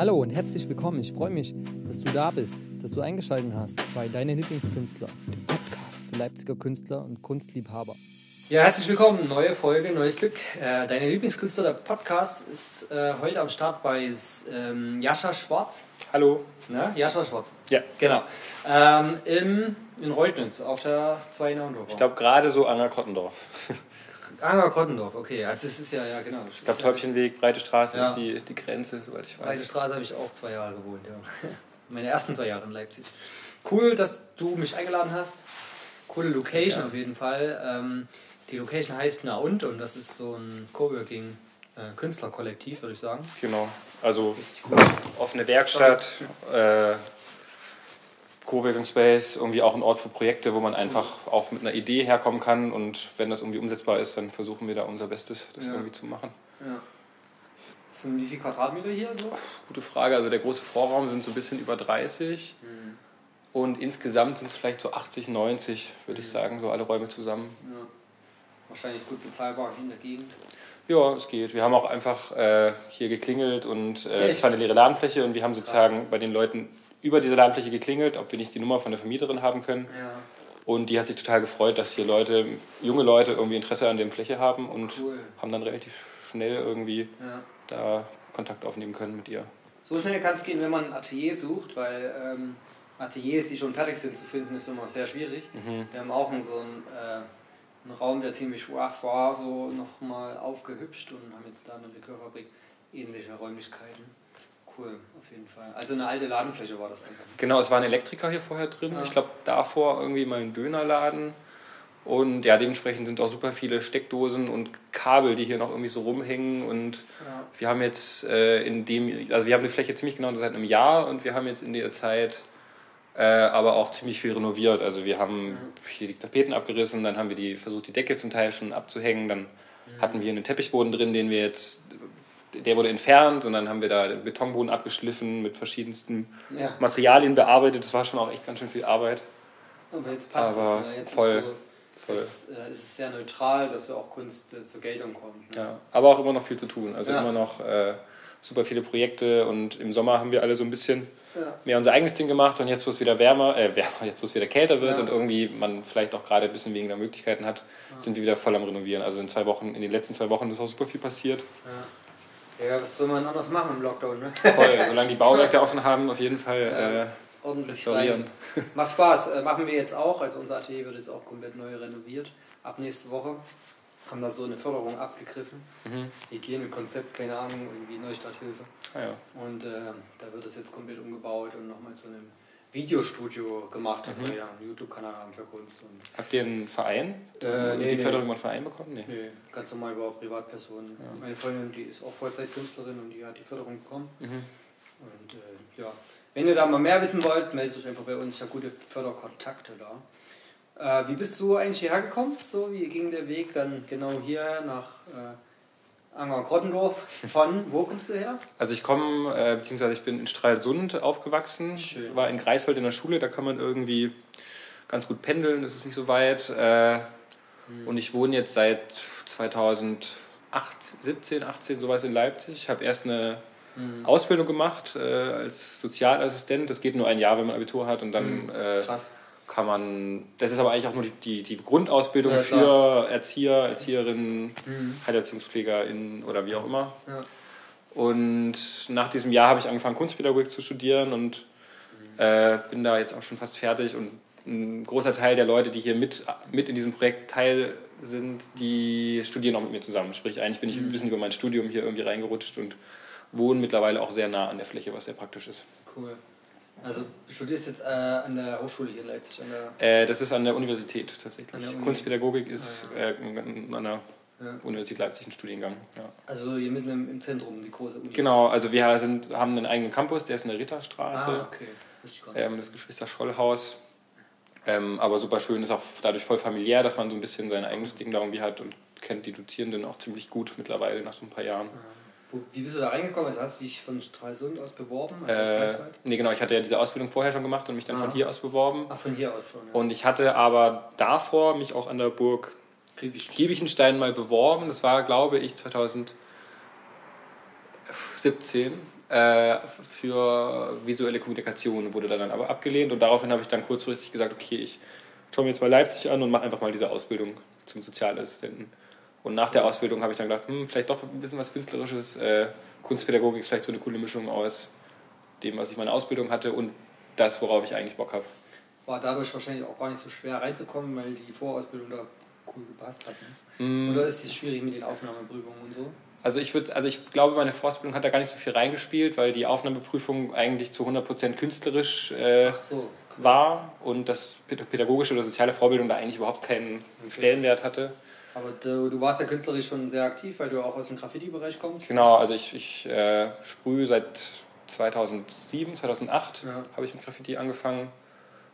Hallo und herzlich willkommen. Ich freue mich, dass du da bist, dass du eingeschaltet hast bei Deine Lieblingskünstler, dem Podcast für Leipziger Künstler und Kunstliebhaber. Ja, herzlich willkommen. Neue Folge, neues Glück. Äh, Deine Lieblingskünstler, der Podcast ist äh, heute am Start bei ähm, Jascha Schwarz. Hallo. Ne? Jascha Schwarz. Ja. Genau. Ähm, in, in Reutnitz auf der 2 in Ich glaube gerade so Anger Krottendorf. Anger Krottendorf, okay. Also es ist ja, ja genau. Ich glaube Täubchenweg, Breite Straße ja. ist die, die Grenze, soweit ich weiß. Breite Straße habe ich auch zwei Jahre gewohnt, ja. Meine ersten zwei Jahre in Leipzig. Cool, dass du mich eingeladen hast. Coole Location ja. auf jeden Fall. Ähm, die Location heißt Na und und das ist so ein Coworking äh, Künstlerkollektiv, würde ich sagen. Genau. Also offene Werkstatt, äh, Coworking Space, irgendwie auch ein Ort für Projekte, wo man einfach auch mit einer Idee herkommen kann und wenn das irgendwie umsetzbar ist, dann versuchen wir da unser Bestes, das ja. irgendwie zu machen. Ja. Sind wie viele Quadratmeter hier so? Gute Frage. Also der große Vorraum sind so ein bisschen über 30 mhm. und insgesamt sind es vielleicht so 80, 90, würde mhm. ich sagen, so alle Räume zusammen. Ja. Wahrscheinlich gut bezahlbar in der Gegend. Ja, es geht. Wir haben auch einfach äh, hier geklingelt und äh, es war eine leere Ladenfläche und wir haben sozusagen Krass. bei den Leuten über diese Ladenfläche geklingelt, ob wir nicht die Nummer von der Vermieterin haben können. Ja. Und die hat sich total gefreut, dass hier Leute, junge Leute irgendwie Interesse an der Fläche haben und cool. haben dann relativ schnell irgendwie ja. da Kontakt aufnehmen können mit ihr. So schnell kann es gehen, wenn man ein Atelier sucht, weil ähm, Ateliers, die schon fertig sind zu finden, ist immer sehr schwierig. Mhm. Wir haben auch so einen, äh, einen Raum, der ziemlich schwach war, so nochmal aufgehübscht und haben jetzt da eine Likörfabrik ähnliche Räumlichkeiten. Cool, auf jeden Fall. Also eine alte Ladenfläche war das einfach. Genau, es war ein Elektriker hier vorher drin. Ja. Ich glaube, davor irgendwie mal ein Dönerladen. Und ja, dementsprechend sind auch super viele Steckdosen und Kabel, die hier noch irgendwie so rumhängen. Und ja. wir haben jetzt äh, in dem, also wir haben die Fläche ziemlich genau seit einem Jahr und wir haben jetzt in der Zeit äh, aber auch ziemlich viel renoviert. Also wir haben mhm. hier die Tapeten abgerissen, dann haben wir die versucht, die Decke zum Teil schon abzuhängen. Dann mhm. hatten wir einen Teppichboden drin, den wir jetzt der wurde entfernt und dann haben wir da den Betonboden abgeschliffen, mit verschiedensten ja. Materialien bearbeitet. Das war schon auch echt ganz schön viel Arbeit. Aber jetzt passt Aber es. Ne? Jetzt voll, ist, so. Jetzt, äh, ist es sehr neutral, dass wir auch Kunst äh, zur Geltung kommen. Ne? Ja, aber auch immer noch viel zu tun. Also ja. immer noch äh, super viele Projekte und im Sommer haben wir alle so ein bisschen ja. mehr unser eigenes Ding gemacht und jetzt, wo es wieder wärmer, äh, wärmer jetzt, wo es wieder kälter wird und irgendwie man vielleicht auch gerade ein bisschen weniger Möglichkeiten hat, sind wir wieder voll am Renovieren. Also in zwei Wochen, in den letzten zwei Wochen ist auch super viel passiert. Ja. Was soll man anders machen im Lockdown, ne? Voll, solange die Bauwerke offen haben, auf jeden Fall ja, äh, ordentlich restaurieren. Macht Spaß, äh, machen wir jetzt auch. Also unser Atelier wird jetzt auch komplett neu renoviert. Ab nächste Woche haben da so eine Förderung abgegriffen. Mhm. Hygienekonzept, keine Ahnung, irgendwie Neustarthilfe. Ah, ja. Und äh, da wird es jetzt komplett umgebaut und nochmal zu einem Videostudio gemacht, also mhm. ja, einen YouTube-Kanal haben für Kunst. Und Habt ihr einen Verein? Äh, nee, die nee. Förderung über einen Verein bekommen? Nee. nee, ganz normal über Privatpersonen. Ja. Meine Freundin, die ist auch Vollzeitkünstlerin und die hat die Förderung bekommen. Mhm. Und äh, ja, wenn ihr da mal mehr wissen wollt, meldet euch einfach bei uns, ja gute Förderkontakte da. Äh, wie bist du eigentlich hierher gekommen? So, wie ging der Weg dann genau hierher nach äh, Anger Grottendorf. Von wo kommst du her? Also ich komme, äh, beziehungsweise ich bin in Stralsund aufgewachsen, Schön. war in Greifswald in der Schule, da kann man irgendwie ganz gut pendeln, das ist nicht so weit. Äh, Hm. Und ich wohne jetzt seit 2008, 17, 18 sowas in Leipzig. Ich habe erst eine Hm. Ausbildung gemacht äh, als Sozialassistent. Das geht nur ein Jahr, wenn man Abitur hat und dann Hm. äh, Krass. Kann man, das ist aber eigentlich auch nur die, die, die Grundausbildung Ja, für Erzieher, Erzieherinnen, Mhm. HeilerziehungspflegerInnen oder wie auch immer. Ja. Und nach diesem Jahr habe ich angefangen, Kunstpädagogik zu studieren und äh, bin da jetzt auch schon fast fertig. Und ein großer Teil der Leute, die hier mit, mit in diesem Projekt teil sind, die studieren auch mit mir zusammen. Sprich, eigentlich bin ich ein bisschen über mein Studium hier irgendwie reingerutscht und wohne mittlerweile auch sehr nah an der Fläche, was sehr praktisch ist. Cool. Also du studierst jetzt äh, an der Hochschule hier in Leipzig, an der Äh, das ist an der Universität tatsächlich. Der Uni. Kunstpädagogik ist Ah, äh, an der ja. Universität Leipzig ein Studiengang. Ja. Also hier mitten im, im Zentrum, die große Uni. Genau, also wir sind, haben einen eigenen Campus, der ist in der Ritterstraße. Ah, okay. Ähm, das Geschwister Schollhaus. Ähm, aber super schön, ist auch dadurch voll familiär, dass man so ein bisschen sein eigenes Ding da irgendwie hat und kennt die Dozierenden auch ziemlich gut mittlerweile nach so ein paar Jahren. Wo, wie bist du da reingekommen? Also hast du dich von Stralsund aus beworben? Äh, nee, genau, ich hatte ja diese Ausbildung vorher schon gemacht und mich dann Ah. von hier aus beworben. Ach, von hier aus schon. Ja. Und ich hatte aber davor mich auch an der Burg. Giebichenstein mal beworben. Das war, glaube ich, 2017. äh, für visuelle Kommunikation, wurde dann aber abgelehnt und daraufhin habe ich dann kurzfristig gesagt, okay, ich schaue mir jetzt mal Leipzig an und mache einfach mal diese Ausbildung zum Sozialassistenten. Und nach der Ausbildung habe ich dann gedacht, hm, vielleicht doch ein bisschen was Künstlerisches. Äh, Kunstpädagogik ist vielleicht so eine coole Mischung aus dem, was ich meine Ausbildung hatte und das, worauf ich eigentlich Bock habe. War dadurch wahrscheinlich auch gar nicht so schwer reinzukommen, weil die Vorausbildung da cool gepasst hat. Ne? Mm. Oder ist es schwierig mit den Aufnahmeprüfungen und so? Also ich, würd, also ich glaube, meine Vorausbildung hat da gar nicht so viel reingespielt, weil die Aufnahmeprüfung eigentlich zu 100% künstlerisch äh, so, okay. war und das pädagogische oder soziale Vorbildung da eigentlich überhaupt keinen okay. Stellenwert hatte. Aber du, du, warst ja künstlerisch schon sehr aktiv, weil du auch aus dem Graffiti-Bereich kommst. Genau, also ich, ich äh, sprühe seit 2007, 2008 ja. habe ich mit Graffiti angefangen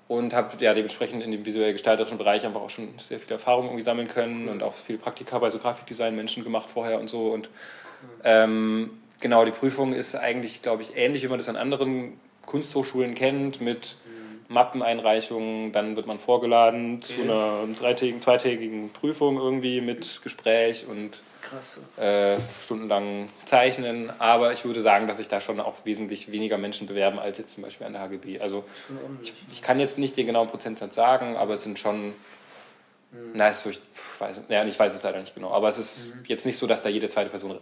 und habe ja dementsprechend in dem visuell gestalterischen Bereich einfach auch schon sehr viel Erfahrung irgendwie sammeln können cool. und auch viele Praktika bei so Grafikdesign Menschen gemacht vorher und so und cool. ähm, genau die Prüfung ist eigentlich glaube ich ähnlich wie man das an anderen Kunsthochschulen kennt mit Mappeneinreichungen, dann wird man vorgeladen zu einer dreitägigen, zweitägigen Prüfung irgendwie mit Gespräch und Krass. Äh, stundenlang zeichnen. Aber ich würde sagen, dass sich da schon auch wesentlich weniger Menschen bewerben als jetzt zum Beispiel an der HGB. Also ich, ich kann jetzt nicht den genauen Prozentsatz sagen, aber es sind schon. Mhm. Na, ist so, ich, weiß, ja, ich weiß es leider nicht genau. Aber es ist mhm. jetzt nicht so, dass da jede zweite Person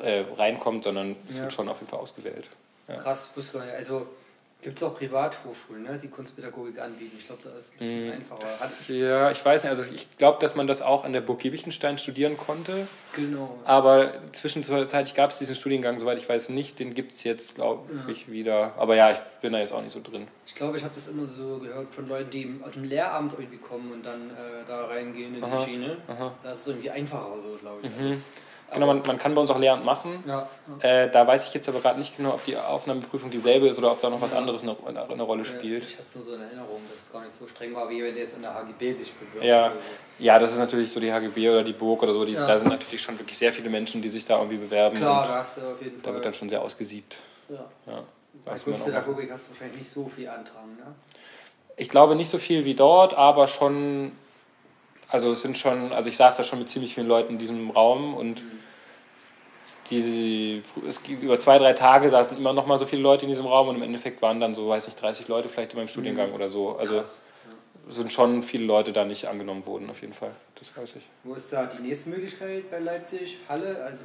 äh, reinkommt, sondern es ja. wird schon auf jeden Fall ausgewählt. Ja. Krass, wusste gar nicht. Also Gibt es auch Privathochschulen, ne, die Kunstpädagogik anbieten? Ich glaube, da ist es ein bisschen mm. einfacher. Hat ja, ich weiß nicht. Also ich glaube, dass man das auch an der Burg Giebichenstein studieren konnte. Genau. Aber zwischenzeitlich gab es diesen Studiengang, soweit ich weiß, nicht. Den gibt es jetzt, glaube ja. ich, wieder. Aber ja, ich bin da jetzt auch nicht so drin. Ich glaube, ich habe das immer so gehört von Leuten, die aus dem Lehramt irgendwie kommen und dann äh, da reingehen in aha, die Schiene. Aha. Da ist es irgendwie einfacher so, glaube ich. Mhm. Also, Genau, man, man kann bei uns auch Lehramt machen. Ja, ja. Äh, da weiß ich jetzt aber gerade nicht genau, ob die Aufnahmeprüfung dieselbe ist oder ob da noch was ja. anderes eine, eine, Rolle spielt. Ich hatte es nur so in Erinnerung, dass es gar nicht so streng war, wie wenn du jetzt an der HGB dich bewirbst. Ja. So. ja, das ist natürlich so die HGB oder die Burg oder so. Die, Da sind natürlich schon wirklich sehr viele Menschen, die sich da irgendwie bewerben. Klar, da hast du auf jeden Fall. Da wird dann schon sehr ausgesiebt. Ja. ja. Bei Kunstpädagogik hast du wahrscheinlich nicht so viel Andrang, ne? Ich glaube nicht so viel wie dort, aber schon. Also es sind schon, also ich saß da schon mit ziemlich vielen Leuten in diesem Raum und mhm die, es über zwei, drei Tage saßen immer noch mal so viele Leute in diesem Raum und im Endeffekt waren dann so, weiß ich, 30 Leute vielleicht in meinem Studiengang mhm. oder so. Also Krass. sind schon viele Leute da nicht angenommen worden, auf jeden Fall. Das weiß ich. Wo ist da die nächste Möglichkeit bei Leipzig? Halle? Also,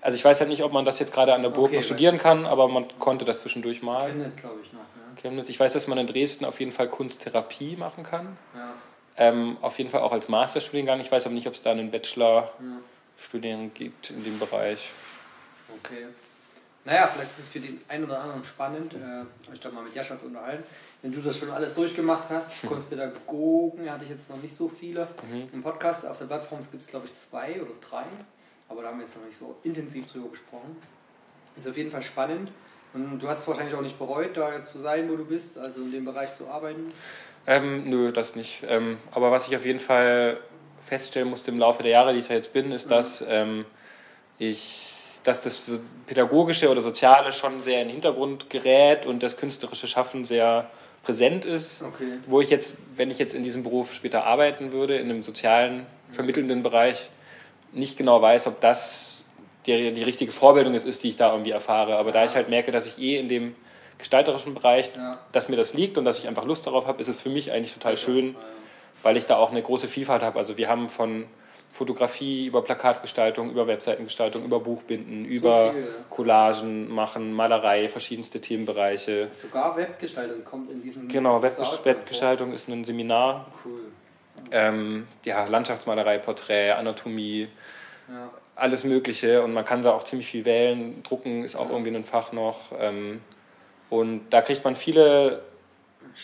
also ich weiß ja nicht, ob man das jetzt gerade an der Burg okay, noch studieren kann, aber man konnte das zwischendurch mal. Chemnitz, glaube ich, noch. Ne? Chemnitz. Ich weiß, dass man in Dresden auf jeden Fall Kunsttherapie machen kann. Ja. Ähm, auf jeden Fall auch als Masterstudiengang. Ich weiß aber nicht, ob es da einen Bachelor-Studiengang ja. gibt in dem Bereich. Okay. Naja, vielleicht ist es für den einen oder anderen spannend, äh, euch da mal mit Jascha zu unterhalten. Wenn du das schon alles durchgemacht hast, mhm. Kunstpädagogen hatte ich jetzt noch nicht so viele. Mhm. Im Podcast auf der Plattform gibt es, glaube ich, zwei oder drei. Aber da haben wir jetzt noch nicht so intensiv drüber gesprochen. Ist auf jeden Fall spannend. Und du hast es wahrscheinlich auch nicht bereut, da jetzt zu sein, wo du bist, also in dem Bereich zu arbeiten? Ähm, nö, das nicht. Ähm, aber was ich auf jeden Fall feststellen musste im Laufe der Jahre, die ich da jetzt bin, ist, mhm. dass ähm, ich dass das Pädagogische oder Soziale schon sehr in den Hintergrund gerät und das künstlerische Schaffen sehr präsent ist. Okay. Wo ich jetzt, wenn ich jetzt in diesem Beruf später arbeiten würde, in einem sozialen, vermittelnden Bereich, nicht genau weiß, ob das die, die richtige Vorbildung ist, ist, die ich da irgendwie erfahre. Aber da ich halt merke, dass ich eh in dem gestalterischen Bereich, ja. dass mir das liegt und dass ich einfach Lust darauf habe, ist es für mich eigentlich total schön, weil ich da auch eine große Vielfalt habe. Also wir haben von Fotografie, über Plakatgestaltung, über Webseitengestaltung, über Buchbinden, so über viel, Collagen machen, Malerei, verschiedenste Themenbereiche. Sogar Webgestaltung kommt in diesem Genau, Web Webgestaltung ist ein Seminar. Cool. Ähm, ja, Landschaftsmalerei, Porträt, Anatomie, ja. alles Mögliche. Und man kann da auch ziemlich viel wählen. Drucken ist auch ja. irgendwie ein Fach noch. Ähm, und da kriegt man viele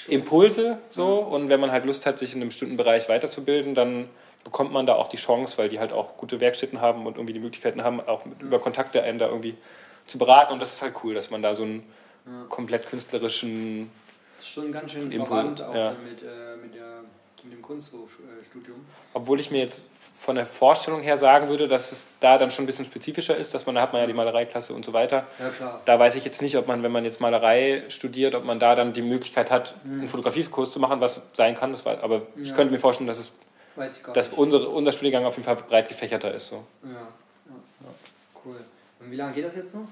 Impulse so. Ja. Und wenn man halt Lust hat, sich in einem bestimmten Bereich weiterzubilden, dann bekommt man da auch die Chance, weil die halt auch gute Werkstätten haben und irgendwie die Möglichkeiten haben, auch mit, über Kontakte einen da irgendwie zu beraten. Und das ist halt cool, dass man da so einen ja. komplett künstlerischen. Das ist schon ganz schön Input, verwandt auch ja. mit, äh, mit, der, mit dem Kunststudium. Obwohl ich mir jetzt von der Vorstellung her sagen würde, dass es da dann schon ein bisschen spezifischer ist, dass man, da hat man ja die Malereiklasse und so weiter. Ja, klar. Da weiß ich jetzt nicht, ob man, wenn man jetzt Malerei studiert, ob man da dann die Möglichkeit hat, mhm. einen Fotografiekurs zu machen, was sein kann. Das war, aber ja. ich könnte mir vorstellen, dass es dass nicht. Unsere, unser Studiengang auf jeden Fall breit gefächerter ist. So. Ja, ja, ja. cool. Und wie lange geht das jetzt noch?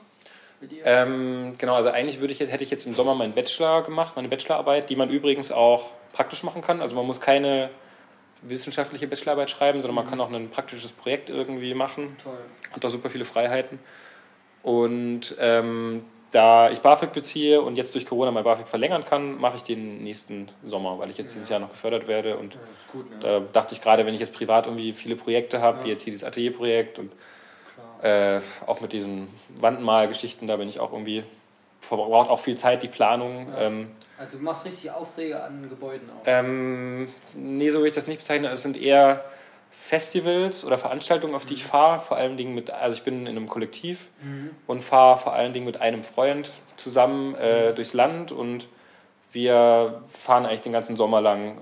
Ähm, genau, also eigentlich würde ich, hätte ich jetzt im Sommer meinen Bachelor gemacht, meine Bachelorarbeit, die man übrigens auch praktisch machen kann. Also man muss keine wissenschaftliche Bachelorarbeit schreiben, sondern man kann auch ein praktisches Projekt irgendwie machen. Toll. Hat da super viele Freiheiten. Und ähm, da ich BAföG beziehe und jetzt durch Corona mein BAföG verlängern kann, mache ich den nächsten Sommer, weil ich jetzt dieses Jahr noch gefördert werde. Und Ja, gut, ne? da dachte ich gerade, wenn ich jetzt privat irgendwie viele Projekte habe, wie jetzt hier dieses Atelierprojekt und äh, auch mit diesen Wandmalgeschichten, da bin ich auch irgendwie, verbraucht auch viel Zeit, die Planung. Ja. Ähm, Also du machst richtig Aufträge an Gebäuden auch. ähm, nee, so würde ich das nicht bezeichnen. Es sind eher Festivals oder Veranstaltungen, auf die ich fahre. Vor allen Dingen mit, also ich bin in einem Kollektiv Mhm. und fahre vor allen Dingen mit einem Freund zusammen äh, durchs Land und wir fahren eigentlich den ganzen Sommer lang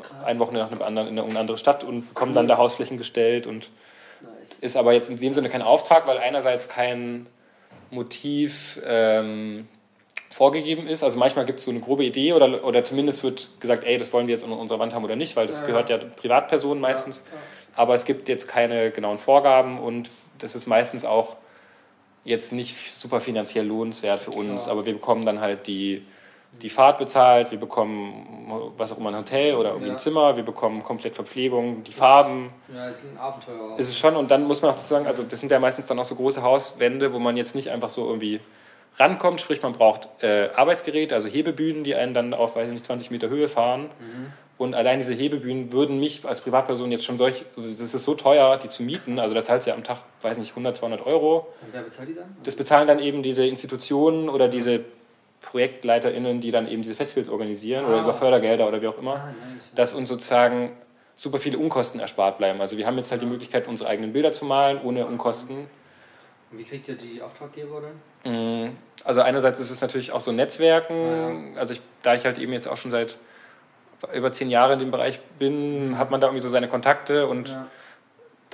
Krass. ein Wochenende nach einem anderen in eine andere Stadt und bekommen dann da Hausflächen gestellt und Nice. ist aber jetzt in dem Sinne kein Auftrag, weil einerseits kein Motiv ähm, vorgegeben ist. Also manchmal gibt es so eine grobe Idee oder, oder zumindest wird gesagt, ey, das wollen wir jetzt an unserer Wand haben oder nicht, weil das Ja, gehört ja Privatpersonen meistens. Ja, Aber es gibt jetzt keine genauen Vorgaben und das ist meistens auch jetzt nicht super finanziell lohnenswert für uns. Klar. Aber wir bekommen dann halt die, die Fahrt bezahlt, wir bekommen was auch immer ein Hotel oder irgendwie Ja. ein Zimmer, wir bekommen komplett Verpflegung, die Farben. ja, das ist ein Abenteuer. Ist es schon und dann muss man auch sagen, also das sind ja meistens dann auch so große Hauswände, wo man jetzt nicht einfach so irgendwie rankommt, sprich man braucht äh, Arbeitsgeräte, also Hebebühnen, die einen dann auf, weiß ich nicht, 20 Meter Höhe fahren. Und allein diese Hebebühnen würden mich als Privatperson jetzt schon solch, das ist so teuer, die zu mieten, also da zahlst du ja am Tag, weiß nicht, 100, 200 Euro. Und wer bezahlt die dann? Das bezahlen dann eben diese Institutionen oder diese ProjektleiterInnen, die dann eben diese Festivals organisieren oder Ah. über Fördergelder oder wie auch immer Ah, nice. dass uns sozusagen super viele Unkosten erspart bleiben. Also wir haben jetzt halt die Möglichkeit, unsere eigenen Bilder zu malen, ohne Unkosten. Und wie kriegt ihr die Auftraggeber dann? Mm, Also einerseits ist es natürlich auch so Netzwerken. Also ich, da ich halt eben jetzt auch schon seit über zehn Jahren in dem Bereich bin, hat man da irgendwie so seine Kontakte und Ja.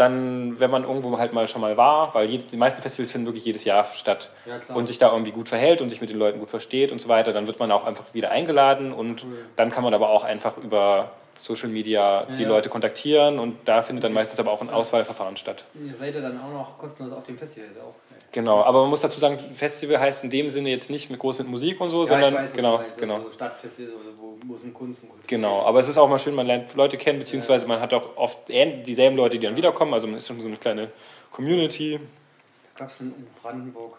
Dann, wenn man irgendwo halt mal schon mal war, weil die meisten Festivals finden wirklich jedes Jahr statt Ja, und sich da irgendwie gut verhält und sich mit den Leuten gut versteht und so weiter, dann wird man auch einfach wieder eingeladen und Cool. dann kann man aber auch einfach über Social Media die Ja. Leute kontaktieren und da findet dann meistens aber auch ein Auswahlverfahren statt. Ihr seid ja dann auch noch kostenlos auf dem Festival auch. Genau, aber man muss dazu sagen, Festival heißt in dem Sinne jetzt nicht mit groß mit Musik und so, Ja, sondern weiß, genau, meinst, genau. Also Stadtfestival, oder wo, wo es um Kunst und Kultur Genau, aber es ist auch mal schön, man lernt Leute kennen, beziehungsweise man hat auch oft dieselben Leute, die dann wiederkommen, also man ist schon so eine kleine Community. Da gab es in Brandenburg,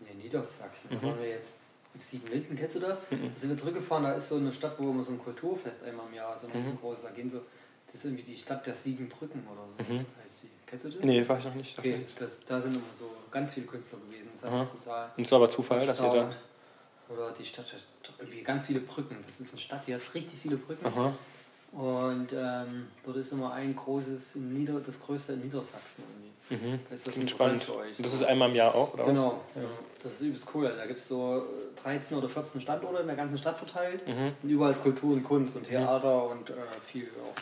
nee, Niedersachsen, Mhm. da waren wir jetzt in Siebenlinden, kennst du das? Da sind wir zurückgefahren, da ist so eine Stadt, wo immer so ein Kulturfest einmal im Jahr, so ein Mhm. riesengroßes, da gehen so, das ist irgendwie die Stadt der Siebenbrücken oder so, Mhm. heißt die. Kennst du das? Nee, war ich noch nicht. Okay, das, da sind immer so ganz viele Künstler gewesen, das mich total Und es war aber Zufall, dass ihr da. Oder die Stadt hat irgendwie ganz viele Brücken. Das ist eine Stadt, die hat richtig viele Brücken. Aha. Und ähm, dort ist immer ein großes, in Nieder das größte in Niedersachsen irgendwie. Mhm. Das ist Klingt interessant spannend. für euch. Das ist einmal im Jahr auch, oder Genau, ja. das ist übelst cool. Da gibt es so äh, 13 oder 14 Standorte in der ganzen Stadt verteilt. Mhm. Und überall ist Kultur und Kunst und Theater und äh, viel auch.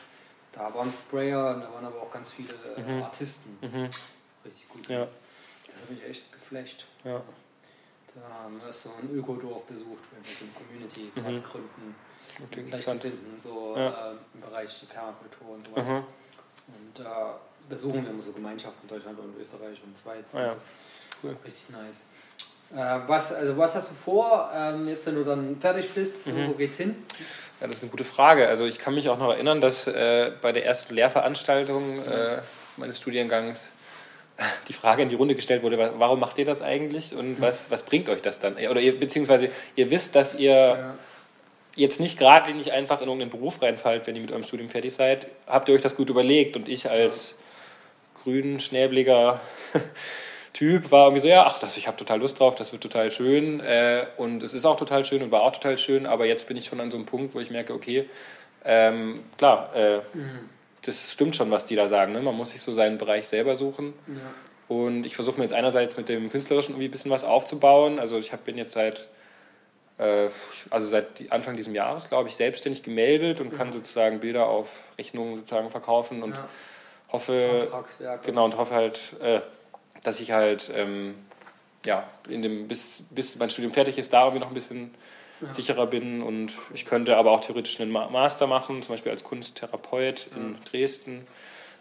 Da waren Sprayer und da waren aber auch ganz viele äh, Mhm. Artisten. Mhm. Richtig gut. Ja. Das hat mich echt geflasht. Ja. Da haben wir so ein Ökodorf besucht, wenn wir so eine Community Mhm. gerade gründen. Klingt. Gleichgesinnten, so Ja. äh, im Bereich der Permakultur und so weiter. Mhm. Und da besuchen wir immer so Gemeinschaften in Deutschland und Österreich und Schweiz. Ah ja. Cool. Richtig nice. Äh, was, also was hast du vor, ähm, jetzt wenn du dann fertig bist? Mhm. wo geht's hin? Ja, das ist eine gute Frage. Also ich kann mich auch noch erinnern, dass äh, bei der ersten Lehrveranstaltung äh, meines Studiengangs die Frage in die Runde gestellt wurde, wa- warum macht ihr das eigentlich und was, was bringt euch das dann? Oder ihr, beziehungsweise ihr wisst, dass ihr Ja. jetzt nicht geradlinig einfach in irgendeinen Beruf reinfallt, wenn ihr mit eurem Studium fertig seid. Habt ihr euch das gut überlegt? Und ich als grün, schnäbliger Typ war irgendwie so, ja, ach, das, ich habe total Lust drauf, das wird total schön. Äh, und es ist auch total schön und war auch total schön, aber jetzt bin ich schon an so einem Punkt, wo ich merke, okay, ähm, klar, äh, das stimmt schon, was die da sagen. Ne? Man muss sich so seinen Bereich selber suchen. Ja. Und ich versuche mir jetzt einerseits mit dem Künstlerischen irgendwie ein bisschen was aufzubauen. Also ich hab, bin jetzt seit, äh, also seit Anfang dieses Jahres, glaube ich, selbstständig gemeldet und kann sozusagen Bilder auf Rechnungen sozusagen verkaufen und Ja. Hoffe, genau, und hoffe halt, äh, dass ich halt, ähm, ja, in dem, bis, bis mein Studium fertig ist, da irgendwie noch ein bisschen Ja. sicherer bin und ich könnte aber auch theoretisch einen Ma- Master machen, zum Beispiel als Kunsttherapeut in Dresden.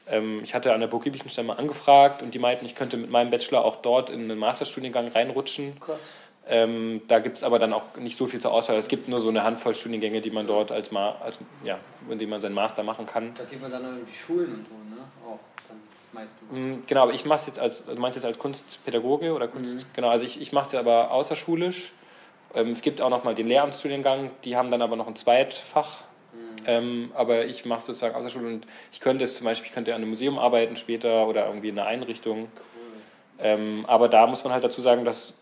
Ähm, ich hatte an der Burg Giebichenstein mal angefragt und die meinten, ich könnte mit meinem Bachelor auch dort in einen Masterstudiengang reinrutschen. Krass. Ähm, da gibt es aber dann auch nicht so viel zur Auswahl. Es gibt nur so eine Handvoll Studiengänge, die man dort als, Ma als ja, in denen man seinen Master machen kann. Da geht man dann irgendwie Schulen und so, ne? Auch dann meistens. Mm, genau, aber ich mache es jetzt als, du meinst jetzt als Kunstpädagoge oder Kunst, mhm. genau, also ich, ich mache es ja aber außerschulisch. Ähm, es gibt auch noch mal den Lehramtsstudiengang, die haben dann aber noch ein Zweitfach. Mhm. Ähm, aber ich mache es sozusagen außerschulisch und ich könnte es zum Beispiel, ich könnte an einem Museum arbeiten später oder irgendwie in einer Einrichtung. Cool. Ähm, aber da muss man halt dazu sagen, dass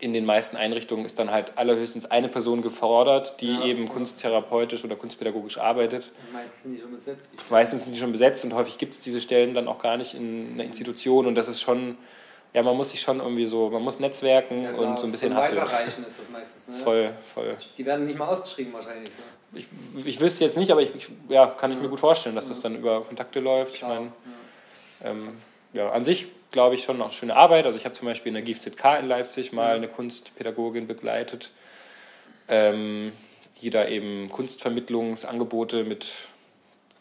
in den meisten Einrichtungen ist dann halt allerhöchstens eine Person gefordert, die ja. eben kunsttherapeutisch oder kunstpädagogisch arbeitet. meistens sind die schon besetzt. Die meistens sind die schon besetzt und häufig gibt es diese Stellen dann auch gar nicht in einer Institution und das ist schon, ja, man muss sich schon irgendwie so, man muss netzwerken ja, klar, und so ein bisschen hasseln. Weiterreichen ist das meistens, ne? Voll, voll. Die werden nicht mal ausgeschrieben wahrscheinlich, ne? Ich, ich wüsste jetzt nicht, aber ich, ich ja, kann ich ja. mir gut vorstellen, dass das dann über Kontakte läuft. Klar. Ich meine, ähm, ja, an sich glaube ich, schon noch schöne Arbeit. Also ich habe zum Beispiel in der GFZK in Leipzig mal eine Kunstpädagogin begleitet, ähm, die da eben Kunstvermittlungsangebote mit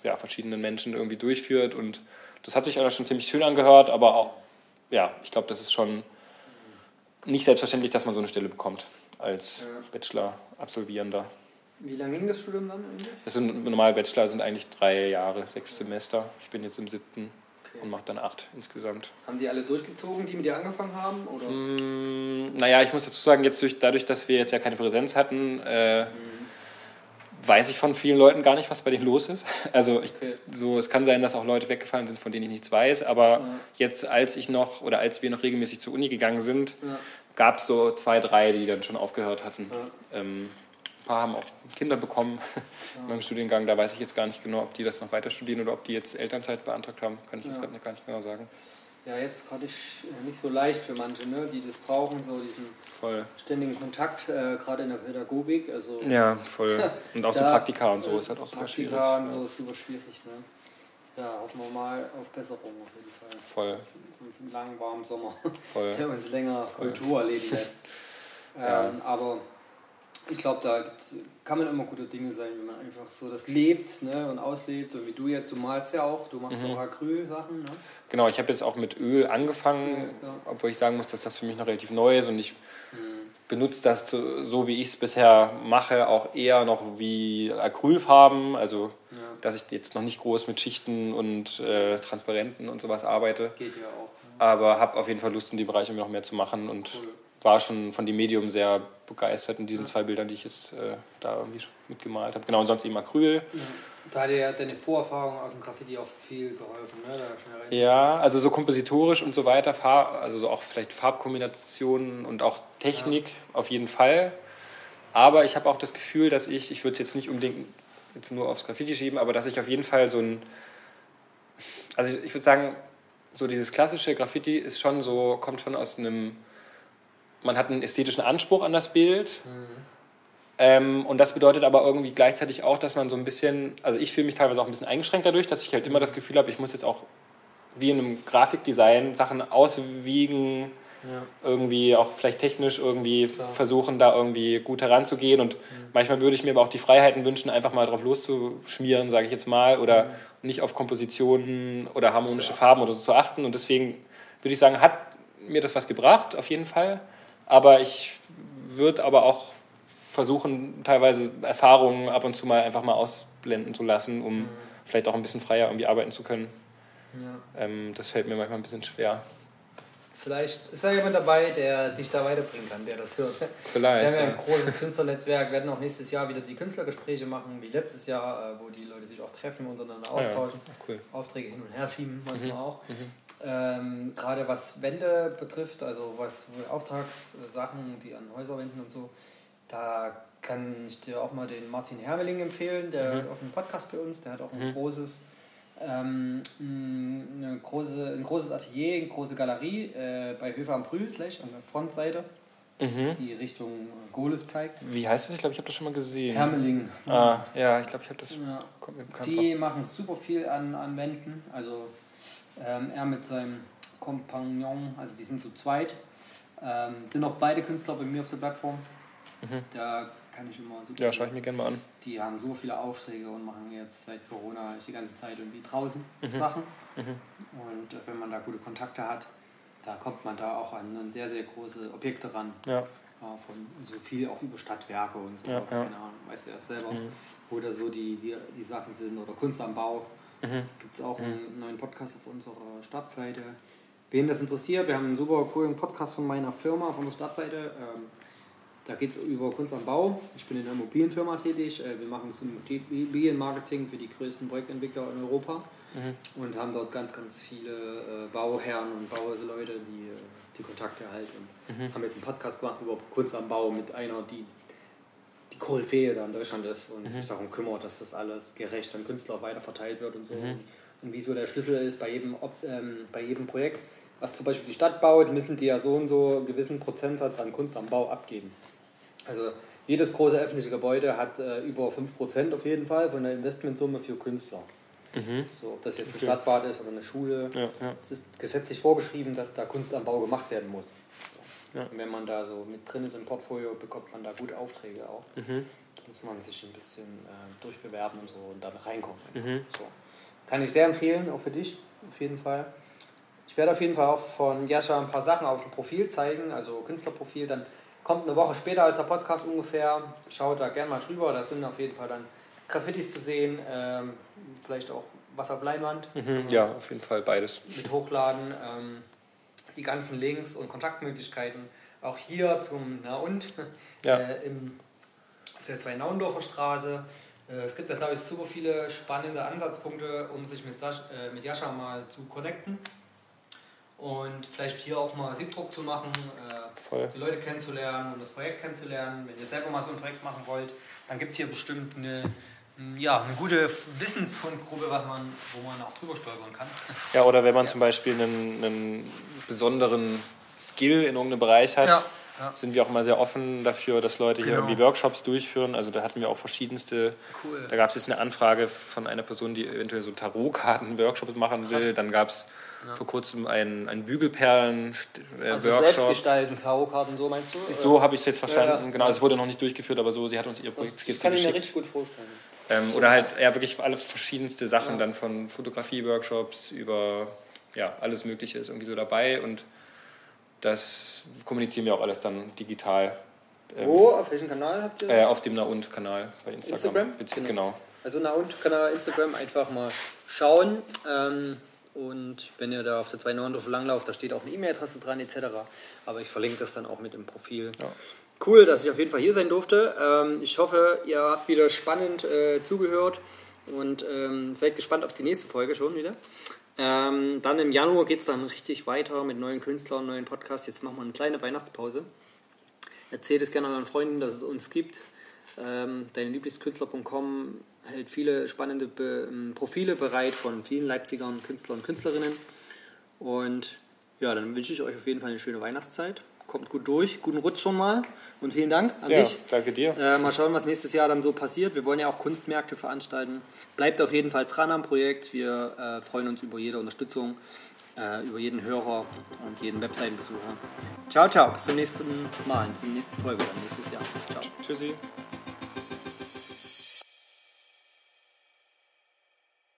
ja, verschiedenen Menschen irgendwie durchführt. Und das hat sich auch schon ziemlich schön angehört, aber auch, ja, ich glaube, das ist schon nicht selbstverständlich, dass man so eine Stelle bekommt als ja. Bachelor-Absolvierender. Wie lange ging das Studium dann? Das sind normal Bachelor sind eigentlich drei Jahre, sechs Semester. Ich bin jetzt im siebten und macht dann acht insgesamt. Haben die alle durchgezogen, die mit dir angefangen haben? Oder? Mm, naja, ich muss dazu sagen, jetzt durch, dadurch, dass wir jetzt ja keine Präsenz hatten, äh, mhm. weiß ich von vielen Leuten gar nicht, was bei denen los ist. Also ich, okay. so, es kann sein, dass auch Leute weggefallen sind, von denen ich nichts weiß, aber ja. jetzt, als ich noch oder als wir noch regelmäßig zur Uni gegangen sind, ja. gab es so zwei, drei, die dann schon aufgehört hatten. Ja. Ähm, ein paar haben auch Kinder bekommen in meinem Studiengang. Da weiß ich jetzt gar nicht genau, ob die das noch weiter studieren oder ob die jetzt Elternzeit beantragt haben. Kann ich jetzt ja. gar nicht genau sagen. Ja, jetzt gerade nicht so leicht für manche, ne, die das brauchen, so diesen voll. ständigen Kontakt, äh, gerade in der Pädagogik. Also, ja, voll. Und auch so Praktika und so ist halt auch super schwierig. Praktika und so ist super schwierig. Ne? Ja, hoffen wir mal auf Besserung auf jeden Fall. Voll. Einen langen, warmen Sommer, voll. der uns länger voll. Kultur erleben lässt. ja. Ähm, aber ich glaube, da kann man immer gute Dinge sein, wenn man einfach so das lebt ne, und auslebt. Und wie du jetzt, du malst ja auch, du machst mhm. auch Acryl-Sachen. Ne? Genau, ich habe jetzt auch mit Öl angefangen, ja, ja. obwohl ich sagen muss, dass das für mich noch relativ neu ist und ich mhm. benutze das so, wie ich es bisher mache, auch eher noch wie Acrylfarben. Also, ja. dass ich jetzt noch nicht groß mit Schichten und äh, Transparenten und sowas arbeite. Geht ja auch. Ne? Aber habe auf jeden Fall Lust in die Bereiche noch mehr zu machen und. Cool war schon von dem Medium sehr begeistert in diesen zwei Bildern, die ich jetzt äh, da irgendwie mitgemalt habe. Genau, und sonst eben Acryl. Ja. Da hat ja deine Vorerfahrung aus dem Graffiti auch viel geholfen, ne? ja, also so kompositorisch und so weiter, Farb, also so auch vielleicht Farbkombinationen und auch Technik ja. auf jeden Fall. Aber ich habe auch das Gefühl, dass ich, ich würde es jetzt nicht unbedingt jetzt nur aufs Graffiti schieben, aber dass ich auf jeden Fall so ein, also ich, ich würde sagen, so dieses klassische Graffiti ist schon so, kommt schon aus einem man hat einen ästhetischen Anspruch an das Bild. Mhm. Ähm, und das bedeutet aber irgendwie gleichzeitig auch, dass man so ein bisschen, also ich fühle mich teilweise auch ein bisschen eingeschränkt dadurch, dass ich halt immer das Gefühl habe, ich muss jetzt auch wie in einem Grafikdesign Sachen auswiegen, ja. irgendwie auch vielleicht technisch irgendwie Klar. versuchen, da irgendwie gut heranzugehen. Und mhm. manchmal würde ich mir aber auch die Freiheiten wünschen, einfach mal drauf loszuschmieren, sage ich jetzt mal, oder mhm. nicht auf Kompositionen oder harmonische ja. Farben oder so zu achten. Und deswegen würde ich sagen, hat mir das was gebracht, auf jeden Fall. Aber ich würde aber auch versuchen, teilweise Erfahrungen ab und zu mal einfach mal ausblenden zu lassen, um mhm. vielleicht auch ein bisschen freier irgendwie arbeiten zu können. Ja. Ähm, das fällt mir manchmal ein bisschen schwer. Vielleicht ist da jemand dabei, der dich da weiterbringen kann, der das hört. Vielleicht. Wir haben ja ein großes Künstlernetzwerk, werden auch nächstes Jahr wieder die Künstlergespräche machen, wie letztes Jahr, äh, wo die Leute sich auch treffen, untereinander austauschen, ah ja. cool. Aufträge hin und her schieben, manchmal mhm. auch. Mhm. Ähm, gerade was Wände betrifft, also was Auftragssachen, die an Häuser wenden und so, da kann ich dir auch mal den Martin Hermeling empfehlen, der mhm. auf einem Podcast bei uns, der hat auch ein mhm. großes ähm, eine große, ein großes Atelier, eine große Galerie äh, bei Höfer am Brühl gleich an der Frontseite, mhm. die Richtung Goles zeigt. Wie heißt das? Ich glaube, ich habe das schon mal gesehen. Hermeling. Ah, ja, ich glaube, ich habe das. Ja. Die vor. machen super viel an, an Wänden. Also ähm, er mit seinem Kompagnon, also die sind zu zweit. Ähm, sind auch beide Künstler bei mir auf der Plattform. Mhm. Da kann ich immer super. Ja, schaue ich mir gerne mal an. Die haben so viele Aufträge und machen jetzt seit Corona die ganze Zeit irgendwie draußen mhm. Sachen. Mhm. Und wenn man da gute Kontakte hat, da kommt man da auch an, an sehr, sehr große Objekte ran. Ja. Von so viel auch über Stadtwerke und so, ja, keine Ahnung, weißt du ja selber, mhm. wo da so die, die, die Sachen sind oder Kunst am Bau. Mhm. Gibt es auch mhm. einen neuen Podcast auf unserer Startseite. Wen das interessiert, wir haben einen super coolen Podcast von meiner Firma, von der Startseite. Ähm, da geht es über Kunst am Bau. Ich bin in einer Immobilienfirma tätig. Äh, wir machen das Immobilienmarketing für die größten Projektentwickler in Europa mhm. und haben dort ganz, ganz viele äh, Bauherren und Bauleute, die äh, die Kontakte halt. Und mhm. haben jetzt einen Podcast gemacht über Kunst am Bau mit einer, die die Koryphäe da in Deutschland ist und mhm. sich darum kümmert, dass das alles gerecht an Künstler weiter verteilt wird und so. Mhm. Und wie so der Schlüssel ist bei jedem, ähm, bei jedem Projekt. Was zum Beispiel die Stadt baut, müssen die ja so und so einen gewissen Prozentsatz an Kunst am Bau abgeben. Also jedes große öffentliche Gebäude hat äh, über 5% auf jeden Fall von der Investmentsumme für Künstler. Mhm. So, ob das jetzt ein. Stadtbad ist oder eine Schule. Ja, ja. Es ist gesetzlich vorgeschrieben, dass da Kunst am Bau gemacht werden muss. Ja. Und wenn man da so mit drin ist im Portfolio, bekommt man da gute Aufträge auch. Mhm. Da muss man sich ein bisschen äh, durchbewerben und so und dann reinkommen. Mhm. So. Kann ich sehr empfehlen, auch für dich, auf jeden Fall. Ich werde auf jeden Fall auch von Jascha ein paar Sachen auf dem Profil zeigen, also Künstlerprofil. Dann kommt eine Woche später als der Podcast ungefähr. Schaut da gerne mal drüber. Da sind auf jeden Fall dann Graffitis zu sehen, ähm, vielleicht auch Wasserbleiwand. Mhm, ja, auf jeden Fall beides. Mit Hochladen, ähm, die ganzen Links und Kontaktmöglichkeiten. Auch hier zum Na und ja. äh, im, auf der Zwei-Naundorfer Straße. Äh, es gibt da, glaube ich, super viele spannende Ansatzpunkte, um sich mit, Sasch, äh, mit Jascha mal zu connecten und vielleicht hier auch mal Siebdruck zu machen, äh, die Leute kennenzulernen und das Projekt kennenzulernen. Wenn ihr selber mal so ein Projekt machen wollt, dann gibt es hier bestimmt eine, ja, eine gute Wissensfundgrube, was man, wo man auch drüber stolpern kann. Ja, oder wenn man ja. zum Beispiel einen, einen, besonderen Skill in irgendeinem Bereich hat, ja. Ja. sind wir auch immer sehr offen dafür, dass Leute hier genau. irgendwie Workshops durchführen. Also da hatten wir auch verschiedenste. Cool. Da gab es jetzt eine Anfrage von einer Person, die eventuell so Tarotkarten-Workshops machen will. Krass. Dann gab es ja. vor kurzem einen, einen Bügelperlen-Workshop. Äh, also selbst gestalten, Tarotkarten, so meinst du? So habe ich es jetzt verstanden. Ja, genau, es wurde noch nicht durchgeführt, aber so, sie hat uns ihr Projekt. Das kann ich mir richtig gut vorstellen. Ähm, oder halt ja, wirklich alle verschiedenste Sachen, dann von Fotografie-Workshops über ja, alles Mögliche ist irgendwie so dabei und das kommunizieren wir auch alles dann digital. Ähm, Wo? Auf welchem Kanal habt ihr? Äh, auf dem Naund-Kanal bei Instagram. Instagram? Genau. genau. Also Naund-Kanal Instagram einfach mal schauen. Ähm, und wenn ihr da auf der 2.9 langlauft, da steht auch eine E-Mail-Adresse dran etc. Aber ich verlinke das dann auch mit dem Profil. Ja. Cool, dass ich auf jeden Fall hier sein durfte. Ähm, ich hoffe, ihr habt wieder spannend äh, zugehört und ähm, seid gespannt auf die nächste Folge schon wieder. Ähm, dann im Januar geht es dann richtig weiter mit neuen Künstlern, neuen Podcasts. Jetzt machen wir eine kleine Weihnachtspause. Erzählt es gerne euren Freunden, dass es uns gibt. Ähm, deine Lieblingskünstler.com hält viele spannende Be ähm, Profile bereit von vielen Leipzigern, Künstlern und Künstlerinnen. Und ja, dann wünsche ich euch auf jeden Fall eine schöne Weihnachtszeit. Kommt gut durch, guten Rutsch schon mal und vielen Dank an ja, dich. Danke dir. Äh, mal schauen, was nächstes Jahr dann so passiert. Wir wollen ja auch Kunstmärkte veranstalten. Bleibt auf jeden Fall dran am Projekt. Wir äh, freuen uns über jede Unterstützung, äh, über jeden Hörer und jeden Webseitenbesucher. Ciao, ciao. Bis zum nächsten Mal, zur nächsten Folge dann nächstes Jahr. Ciao. Tschüssi.